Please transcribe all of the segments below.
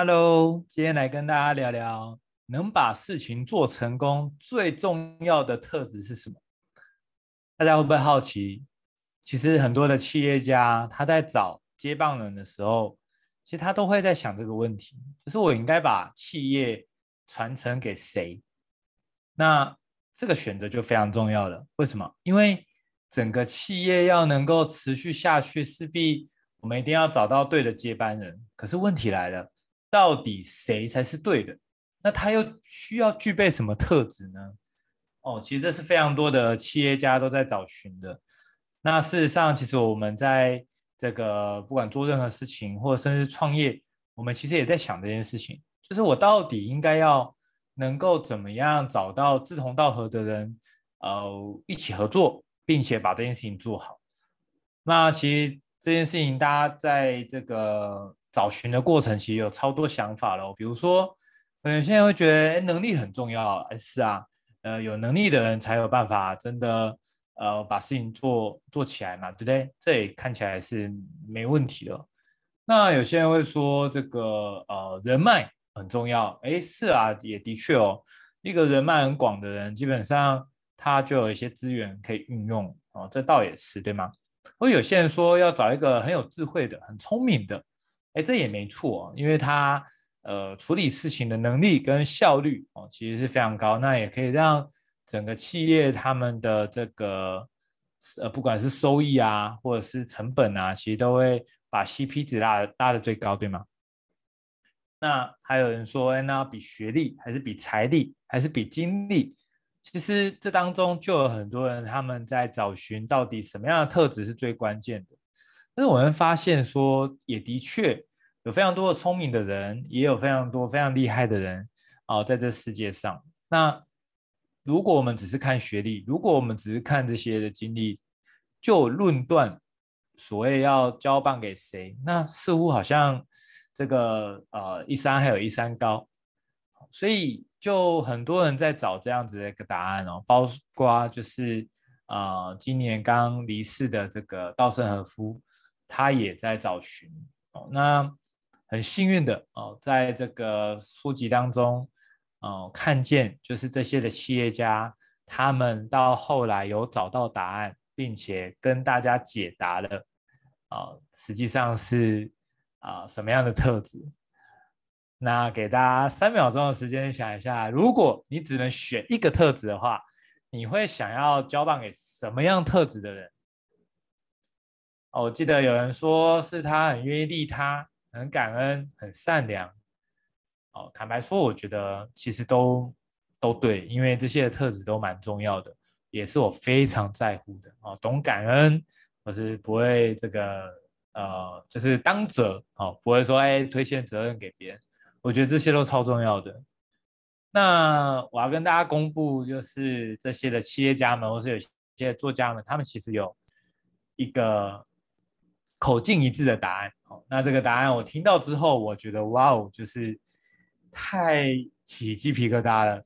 Hello，今天来跟大家聊聊，能把事情做成功最重要的特质是什么？大家会不会好奇？其实很多的企业家他在找接棒人的时候，其实他都会在想这个问题，就是我应该把企业传承给谁？那这个选择就非常重要了。为什么？因为整个企业要能够持续下去，势必我们一定要找到对的接班人。可是问题来了。到底谁才是对的？那他又需要具备什么特质呢？哦，其实这是非常多的企业家都在找寻的。那事实上，其实我们在这个不管做任何事情，或者甚至创业，我们其实也在想这件事情，就是我到底应该要能够怎么样找到志同道合的人，呃，一起合作，并且把这件事情做好。那其实这件事情，大家在这个。找寻的过程其实有超多想法了，比如说，可能现在会觉得能力很重要，是啊，呃，有能力的人才有办法真的呃把事情做做起来嘛，对不对？这也看起来是没问题的。那有些人会说这个呃人脉很重要，哎，是啊，也的确哦，一个人脉很广的人，基本上他就有一些资源可以运用哦，这倒也是对吗？或有些人说要找一个很有智慧的、很聪明的。哎，这也没错，因为他呃处理事情的能力跟效率哦，其实是非常高，那也可以让整个企业他们的这个呃不管是收益啊，或者是成本啊，其实都会把 CP 值拉拉的最高，对吗？那还有人说，哎，那比学历还是比财力还是比精力？其实这当中就有很多人他们在找寻到底什么样的特质是最关键的。但是我们发现说，也的确有非常多的聪明的人，也有非常多非常厉害的人啊，在这世界上。那如果我们只是看学历，如果我们只是看这些的经历，就论断所谓要交棒给谁，那似乎好像这个呃一山还有一山高。所以就很多人在找这样子的一个答案哦，包括就是啊、呃，今年刚离世的这个稻盛和夫。他也在找寻哦，那很幸运的哦，在这个书籍当中哦，看见就是这些的企业家，他们到后来有找到答案，并且跟大家解答了啊，实际上是啊什么样的特质？那给大家三秒钟的时间想一下，如果你只能选一个特质的话，你会想要交棒给什么样特质的人？我记得有人说是他很愿意利他，很感恩，很善良。哦，坦白说，我觉得其实都都对，因为这些特质都蛮重要的，也是我非常在乎的。哦，懂感恩，或是不会这个呃，就是当责哦，不会说哎推卸责任给别人。我觉得这些都超重要的。那我要跟大家公布，就是这些的企业家们，或是有些作家们，他们其实有一个。口径一致的答案，哦，那这个答案我听到之后，我觉得哇哦，就是太起鸡皮疙瘩了，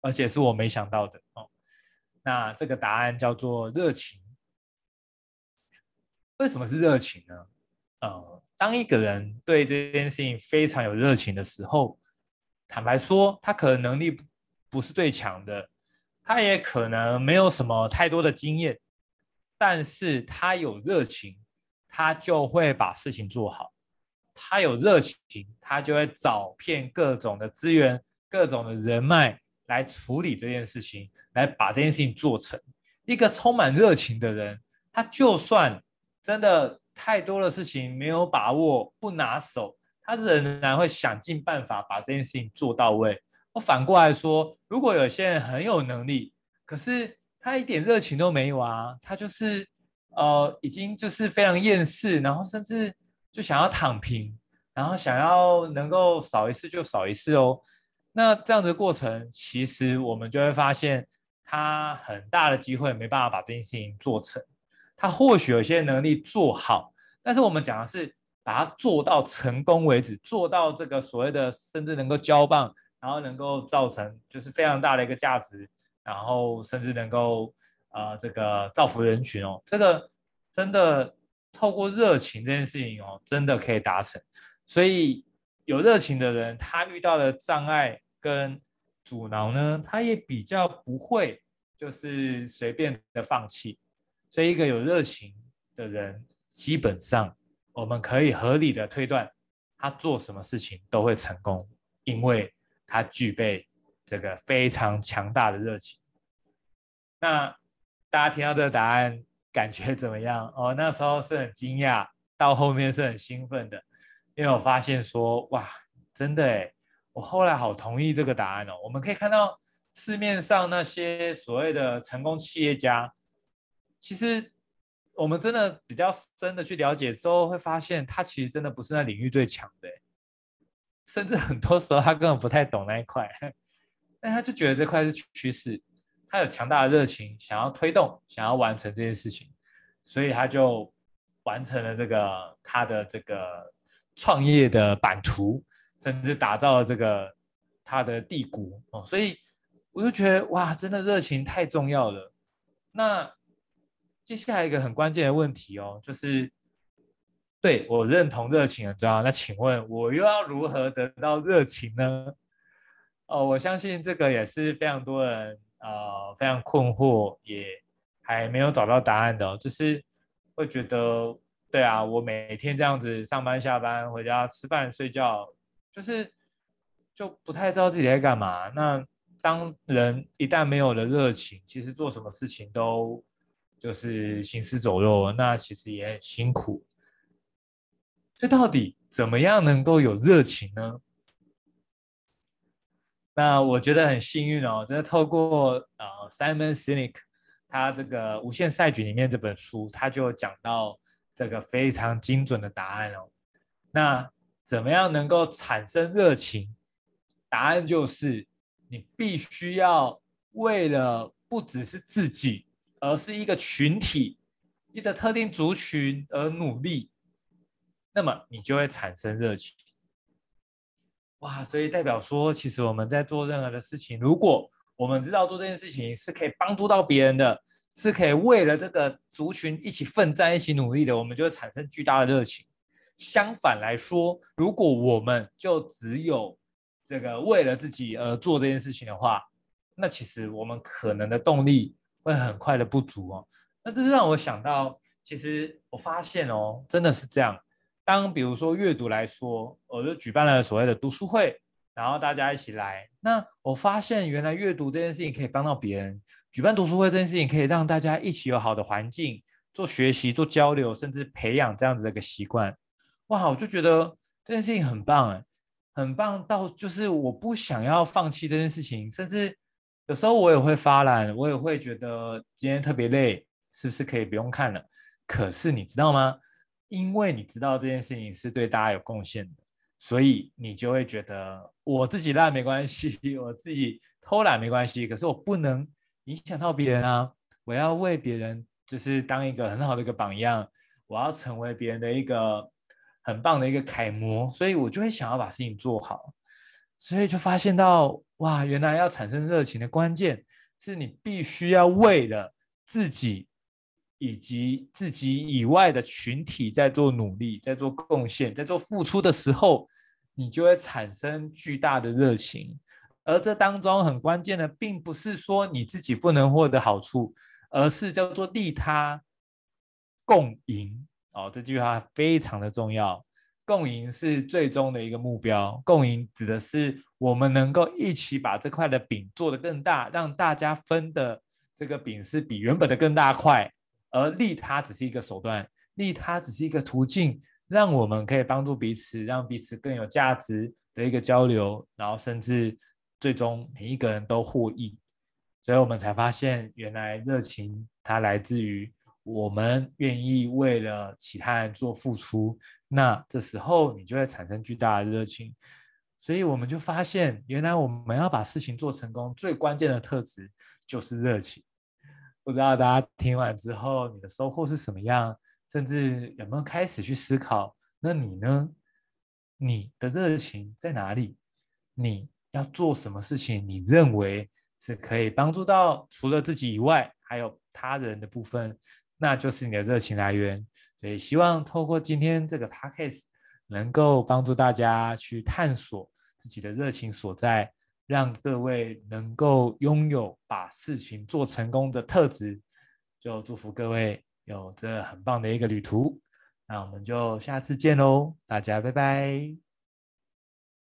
而且是我没想到的哦。那这个答案叫做热情。为什么是热情呢？呃，当一个人对这件事情非常有热情的时候，坦白说，他可能能力不是最强的，他也可能没有什么太多的经验，但是他有热情。他就会把事情做好，他有热情，他就会找遍各种的资源、各种的人脉来处理这件事情，来把这件事情做成。一个充满热情的人，他就算真的太多的事情没有把握、不拿手，他仍然会想尽办法把这件事情做到位。我反过来说，如果有些人很有能力，可是他一点热情都没有啊，他就是。呃，已经就是非常厌世，然后甚至就想要躺平，然后想要能够少一次就少一次哦。那这样子的过程，其实我们就会发现，他很大的机会没办法把这件事情做成。他或许有些能力做好，但是我们讲的是把它做到成功为止，做到这个所谓的甚至能够交棒，然后能够造成就是非常大的一个价值，然后甚至能够。啊、呃，这个造福人群哦，这个真的透过热情这件事情哦，真的可以达成。所以有热情的人，他遇到的障碍跟阻挠呢，他也比较不会就是随便的放弃。所以，一个有热情的人，基本上我们可以合理的推断，他做什么事情都会成功，因为他具备这个非常强大的热情。那大家听到这个答案，感觉怎么样？哦，那时候是很惊讶，到后面是很兴奋的。因为我发现说，哇，真的诶，我后来好同意这个答案哦。我们可以看到市面上那些所谓的成功企业家，其实我们真的比较深的去了解之后，会发现他其实真的不是那领域最强的，甚至很多时候他根本不太懂那一块，但他就觉得这块是趋势，他有强大的热情，想要推动，想要完成这件事情，所以他就完成了这个他的这个。创业的版图，甚至打造了这个他的帝国哦，所以我就觉得哇，真的热情太重要了。那接下来一个很关键的问题哦，就是对我认同热情很重要。那请问我又要如何得到热情呢？哦，我相信这个也是非常多人呃非常困惑，也还没有找到答案的，就是会觉得。对啊，我每天这样子上班、下班、回家吃饭、睡觉，就是就不太知道自己在干嘛。那当人一旦没有了热情，其实做什么事情都就是行尸走肉，那其实也很辛苦。这到底怎么样能够有热情呢？那我觉得很幸运哦，真的透过呃 Simon Sinek 他这个《无限赛局》里面这本书，他就讲到。这个非常精准的答案哦。那怎么样能够产生热情？答案就是你必须要为了不只是自己，而是一个群体、一个特定族群而努力，那么你就会产生热情。哇，所以代表说，其实我们在做任何的事情，如果我们知道做这件事情是可以帮助到别人的。是可以为了这个族群一起奋战、一起努力的，我们就会产生巨大的热情。相反来说，如果我们就只有这个为了自己而做这件事情的话，那其实我们可能的动力会很快的不足哦。那这是让我想到，其实我发现哦，真的是这样。当比如说阅读来说，我就举办了所谓的读书会，然后大家一起来，那我发现原来阅读这件事情可以帮到别人。举办读书会这件事情可以让大家一起有好的环境做学习、做交流，甚至培养这样子的一个习惯。哇，我就觉得这件事情很棒哎，很棒到就是我不想要放弃这件事情，甚至有时候我也会发懒，我也会觉得今天特别累，是不是可以不用看了？可是你知道吗？因为你知道这件事情是对大家有贡献的，所以你就会觉得我自己烂没关系，我自己偷懒没关系，可是我不能。影响到别人啊！我要为别人，就是当一个很好的一个榜样，我要成为别人的一个很棒的一个楷模，所以我就会想要把事情做好，所以就发现到哇，原来要产生热情的关键是你必须要为了自己以及自己以外的群体在做努力，在做贡献，在做付出的时候，你就会产生巨大的热情。而这当中很关键的，并不是说你自己不能获得好处，而是叫做利他共赢。哦，这句话非常的重要。共赢是最终的一个目标。共赢指的是我们能够一起把这块的饼做得更大，让大家分的这个饼是比原本的更大块。而利他只是一个手段，利他只是一个途径，让我们可以帮助彼此，让彼此更有价值的一个交流，然后甚至。最终每一个人都获益，所以我们才发现，原来热情它来自于我们愿意为了其他人做付出。那这时候你就会产生巨大的热情，所以我们就发现，原来我们要把事情做成功，最关键的特质就是热情。不知道大家听完之后，你的收获是什么样？甚至有没有开始去思考？那你呢？你的热情在哪里？你？要做什么事情？你认为是可以帮助到除了自己以外还有他人的部分，那就是你的热情来源。所以希望透过今天这个 podcast，能够帮助大家去探索自己的热情所在，让各位能够拥有把事情做成功的特质。就祝福各位有着很棒的一个旅途。那我们就下次见喽，大家拜拜。